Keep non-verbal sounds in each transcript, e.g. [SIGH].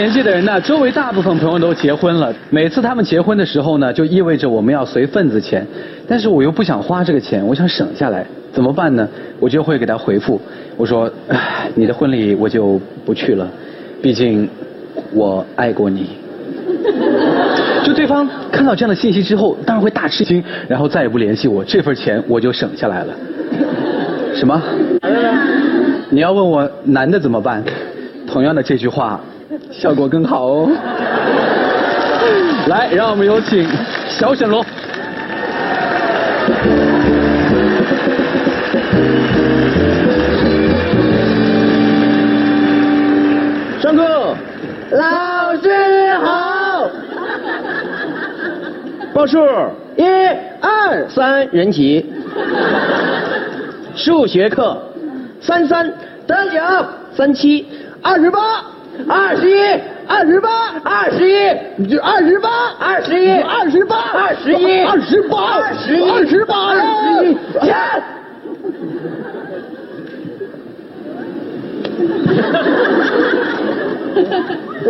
年纪的人呢，周围大部分朋友都结婚了。每次他们结婚的时候呢，就意味着我们要随份子钱。但是我又不想花这个钱，我想省下来，怎么办呢？我就会给他回复，我说：“你的婚礼我就不去了，毕竟我爱过你。[LAUGHS] ”就对方看到这样的信息之后，当然会大吃惊，然后再也不联系我，这份钱我就省下来了。什么？你要问我男的怎么办？同样的这句话，效果更好哦。[LAUGHS] 来，让我们有请小沈龙。上课，老师好，报数，一二三人齐。数学课，三三得九，三七二十八，二十一，二十八，二十一，就二十八，二十一，二十八，二十一，二十八二十一，二十八二十一，钱。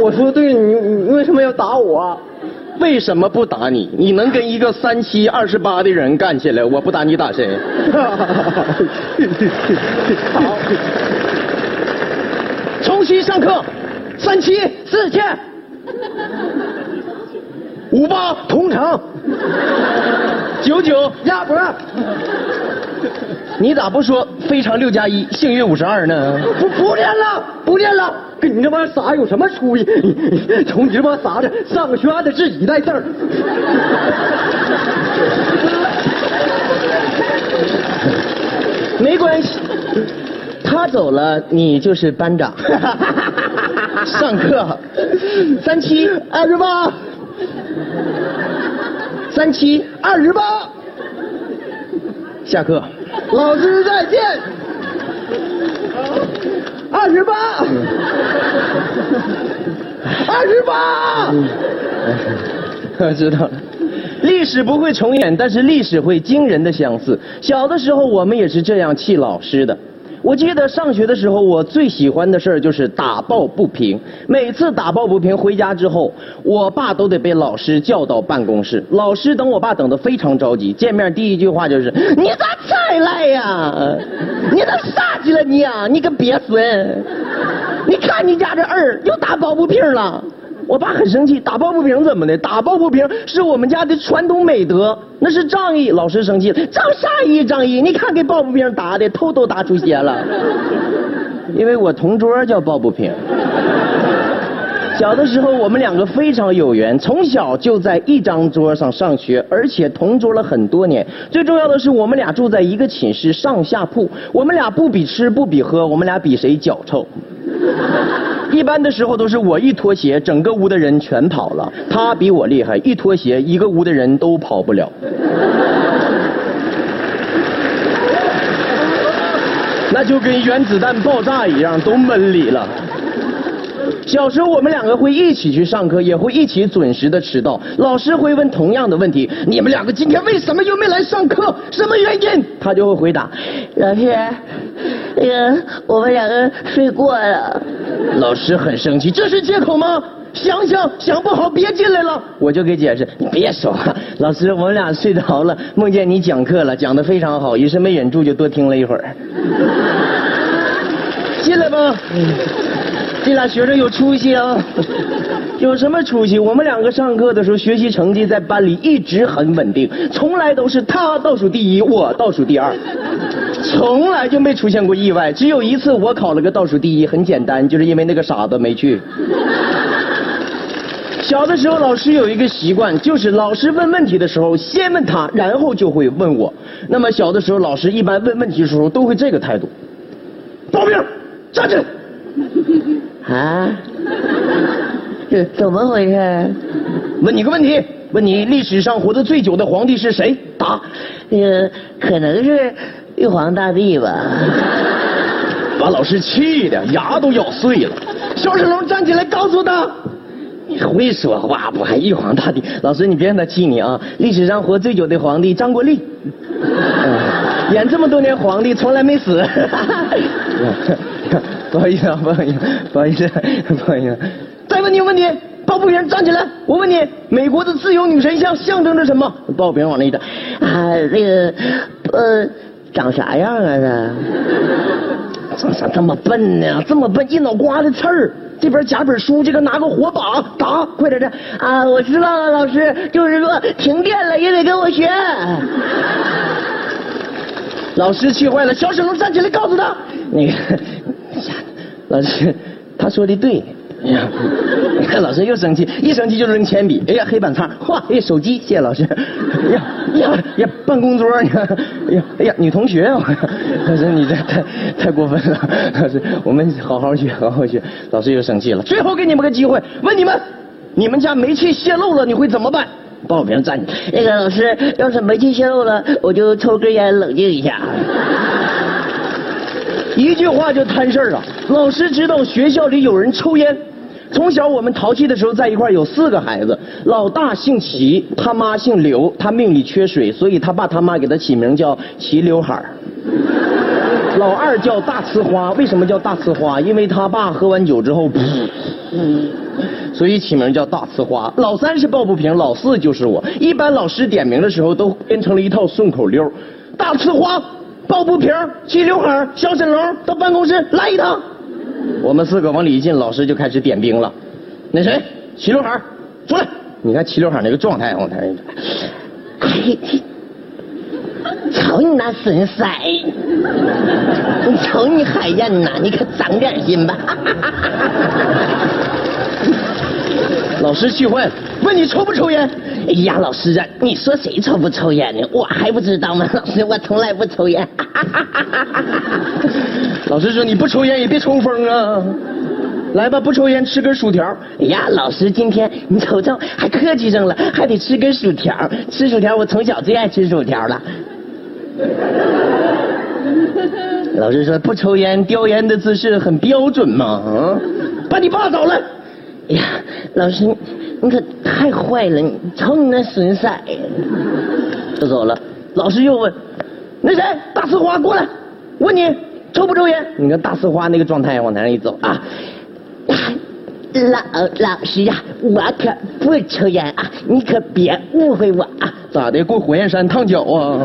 我说对，你你为什么要打我？为什么不打你？你能跟一个三七二十八的人干起来，我不打你打谁？好，重新上课。三七四千，五八同城，九九鸭脖，你咋不说非常六加一，幸运五十二呢？不不练了，不练了，跟你这帮傻有什么出息？[LAUGHS] 从你这帮傻子，上个学还得自己带字儿。没关系，他走了，你就是班长。[LAUGHS] 上课，三七二十八，三七二十八，下课。老师再见。二十八，二十八，我知道了。历史不会重演，但是历史会惊人的相似。小的时候，我们也是这样气老师的。我记得上学的时候，我最喜欢的事儿就是打抱不平。每次打抱不平回家之后，我爸都得被老师叫到办公室。老师等我爸等得非常着急，见面第一句话就是：“你咋才来呀？你咋啥去了你呀？你个鳖孙！你看你家这儿又打抱不平了。”我爸很生气，打抱不平怎么的？打抱不平是我们家的传统美德，那是仗义。老师生气，仗啥义？仗义？你看给抱不平打的头都打出血了。因为我同桌叫抱不平。小的时候，我们两个非常有缘，从小就在一张桌上上学，而且同桌了很多年。最重要的是，我们俩住在一个寝室，上下铺。我们俩不比吃，不比喝，我们俩比谁脚臭。一般的时候都是我一脱鞋，整个屋的人全跑了。他比我厉害，一脱鞋，一个屋的人都跑不了。[LAUGHS] 那就跟原子弹爆炸一样，都闷里了。小时候我们两个会一起去上课，也会一起准时的迟到。老师会问同样的问题：你们两个今天为什么又没来上课？什么原因？他就会回答：老师，那个我们两个睡过了。[LAUGHS] 老师很生气，这是借口吗？想想想不好别进来了。我就给解释，你别说话。[LAUGHS] 老师，我们俩睡着了，梦见你讲课了，讲的非常好，于是没忍住就多听了一会儿。[LAUGHS] 进来吧，这俩学生有出息啊。有什么出息？我们两个上课的时候，学习成绩在班里一直很稳定，从来都是他倒数第一，我倒数第二，从来就没出现过意外。只有一次我考了个倒数第一，很简单，就是因为那个傻子没去。小的时候，老师有一个习惯，就是老师问问题的时候，先问他，然后就会问我。那么小的时候，老师一般问问题的时候都会这个态度：报名，站起来。[LAUGHS] 啊？这怎么回事？问你个问题，问你历史上活得最久的皇帝是谁？答。那个可能是玉皇大帝吧。把老师气的牙都咬碎了。小沈龙站起来告诉他：“你会说话不？还玉皇大帝？老师，你别让他气你啊！历史上活最久的皇帝张国立，嗯演这么多年皇帝从来没死。[LAUGHS] 不好意思啊，不好意思，不好意思，不好意思。再，问你个问题，抱不平站起来，我问你，美国的自由女神像象征着什么？抱不平往那一站，啊，那个，呃，长啥样啊？这怎咋这么笨呢？这么笨，一脑瓜子刺儿。这边夹本书，这个拿个火把打，快点的啊！我知道了，老师，就是说停电了也得跟我学。老师气坏了，小沈龙站起来告诉他，那个，老师，他说的对。呀，看老师又生气，一生气就扔铅笔。哎呀，黑板擦，哗，哎，手机，谢谢老师。哎 [LAUGHS] 呀呀呀，办公桌，你看，哎呀哎呀，女同学，[LAUGHS] 老师你这太太过分了。[LAUGHS] 老师，我们好好学，好好学。老师又生气了。最后给你们个机会，问你们，你们家煤气泄漏了，你会怎么办？报名站起来。那个老师，要是煤气泄漏了，我就抽根烟冷静一下。一句话就摊事儿了。老师知道学校里有人抽烟。从小我们淘气的时候在一块有四个孩子，老大姓齐，他妈姓刘，他命里缺水，所以他爸他妈给他起名叫 [LAUGHS] 齐刘海 [LAUGHS] 老二叫大呲花，为什么叫大呲花？因为他爸喝完酒之后，[LAUGHS] 所以起名叫大呲花。老三是抱不平，老四就是我。一般老师点名的时候都编成了一套顺口溜：大呲花，抱不平，齐刘海小沈龙到办公室来一趟。我们四个往里一进，老师就开始点兵了。那谁，齐刘海出来！你看齐刘海那个状态，我看。哎，瞅你那损色！瞅你海燕呐，你可长点心吧！老师气坏了，问你抽不抽烟？哎呀，老师啊，你说谁抽不抽烟呢？我还不知道吗？[LAUGHS] 老师，我从来不抽烟。[LAUGHS] 老师说你不抽烟也别抽风啊！来吧，不抽烟吃根薯条。哎呀，老师今天你瞅瞅还客气上了，还得吃根薯条。吃薯条，我从小最爱吃薯条了。[LAUGHS] 老师说不抽烟叼烟的姿势很标准嘛啊！把你爸找来。哎呀，老师，你可太坏了！你瞅你那损色，就走了。老师又问：“那谁，大呲花过来，问你抽不抽烟？”你看大呲花那个状态，往台上一走啊，老老师啊，我可不抽烟啊，你可别误会我啊。咋的？过火焰山烫脚啊？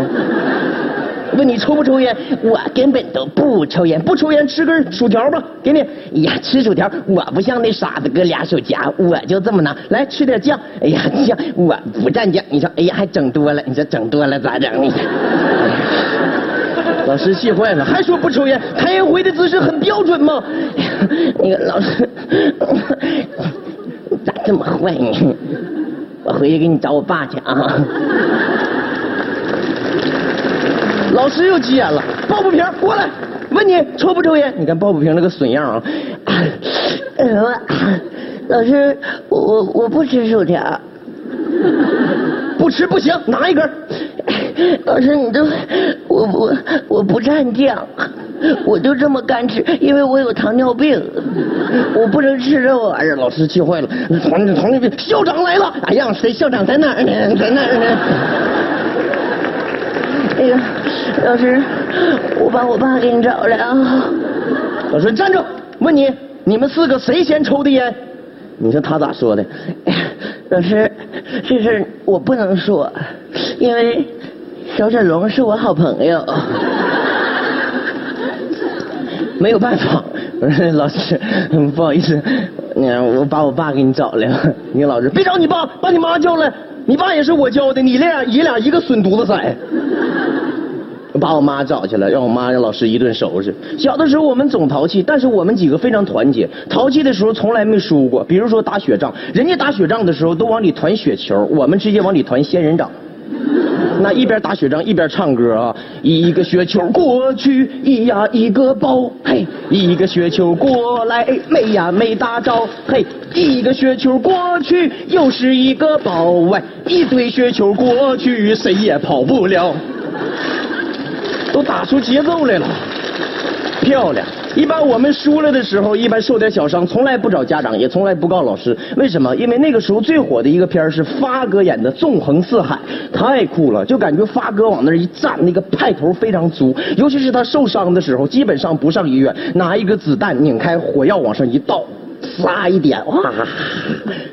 问你抽不抽烟？我根本都不抽烟，不抽烟吃根薯条吧，给你。哎呀，吃薯条，我不像那傻子哥俩手夹，我就这么拿。来吃点酱，哎呀酱，我不蘸酱。你说，哎呀还整多了，你说整多了咋整？你 [LAUGHS] 老师气坏了，还说不抽烟，开烟灰的姿势很标准吗？[LAUGHS] 那个老师，[LAUGHS] 咋这么坏呢？我回去给你找我爸去啊。老师又急眼了，抱不平过来，问你抽不抽烟？你看抱不平那个损样啊！老师，我我我不吃薯条，不吃不行，拿一根。老师，你都我我我不蘸酱，我就这么干吃，因为我有糖尿病，我不能吃这玩意儿。老师气坏了，糖糖尿病，校长来了！哎呀，谁校长在哪儿呢？在哪儿呢？哎呀，老师，我把我爸给你找来啊！老师站住！问你，你们四个谁先抽的烟？你说他咋说的？老师，这事我不能说，因为小沈龙是我好朋友。没有办法，我说老师，[LAUGHS] 不好意思，你我把我爸给你找来了。你老师别找你爸，把你妈叫来。你爸也是我教的，你俩爷俩一个损犊子崽。把我妈找去了，让我妈让老师一顿收拾。小的时候我们总淘气，但是我们几个非常团结。淘气的时候从来没输过。比如说打雪仗，人家打雪仗的时候都往里团雪球，我们直接往里团仙人掌。那一边打雪仗一边唱歌啊，一个雪球过去，咿呀一个包，嘿，一个雪球过来，没呀没打着，嘿，一个雪球过去又是一个包，喂，一堆雪球过去谁也跑不了。都打出节奏来了，漂亮！一般我们输了的时候，一般受点小伤，从来不找家长，也从来不告老师。为什么？因为那个时候最火的一个片是发哥演的《纵横四海》，太酷了，就感觉发哥往那一站，那个派头非常足。尤其是他受伤的时候，基本上不上医院，拿一个子弹拧开，火药往上一倒，唰一点，哇，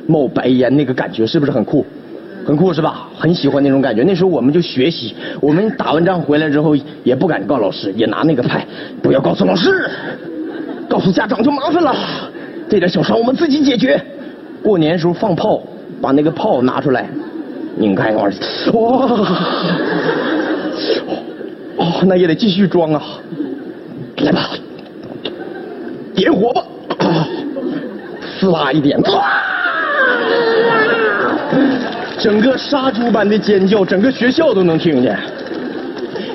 冒白烟，那个感觉是不是很酷？很酷是吧？很喜欢那种感觉。那时候我们就学习，我们打完仗回来之后也不敢告老师，也拿那个拍，不要告诉老师，告诉家长就麻烦了。这点小伤我们自己解决。过年时候放炮，把那个炮拿出来，拧开哇，哇，哦，那也得继续装啊。来吧，点火吧，呲啦一点，哇！整个杀猪般的尖叫，整个学校都能听见。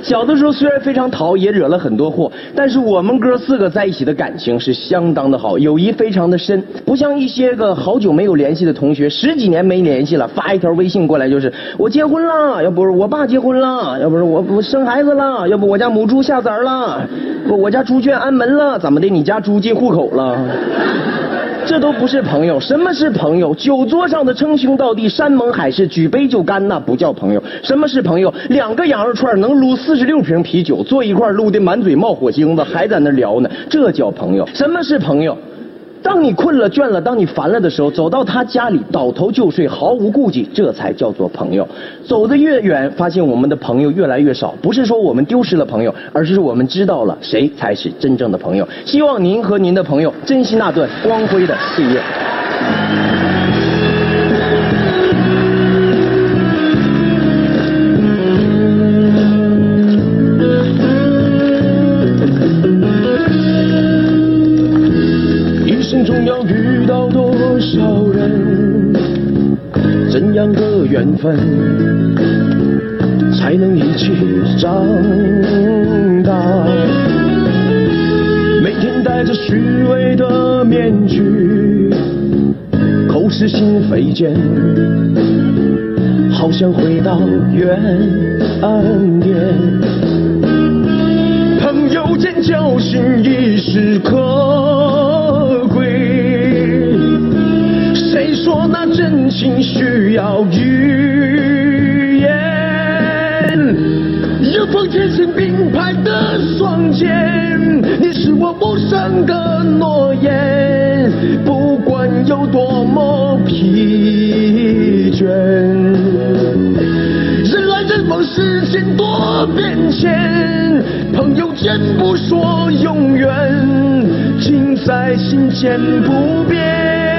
小的时候虽然非常淘，也惹了很多祸，但是我们哥四个在一起的感情是相当的好，友谊非常的深，不像一些个好久没有联系的同学，十几年没联系了，发一条微信过来就是我结婚了，要不是我爸结婚了，要不是我我生孩子了，要不我家母猪下崽了，不我家猪圈安门了，怎么的？你家猪进户口了？这都不是朋友，什么是朋友？酒桌上的称兄道弟、山盟海誓、举杯就干，那不叫朋友。什么是朋友？两个羊肉串能撸四十六瓶啤酒，坐一块撸的满嘴冒火星子，还在那聊呢，这叫朋友。什么是朋友？当你困了、倦了，当你烦了的时候，走到他家里倒头就睡，毫无顾忌，这才叫做朋友。走得越远，发现我们的朋友越来越少，不是说我们丢失了朋友，而是我们知道了谁才是真正的朋友。希望您和您的朋友珍惜那段光辉的岁月。怎样的缘分，才能一起长大？每天戴着虚伪的面具，口是心非间，好想回到原点。朋友间交心已是可要语言？有风前行并排的双肩，你是我无声的诺言，不管有多么疲倦。人来人往，世间多变迁，朋友间不说永远，情在心间不变。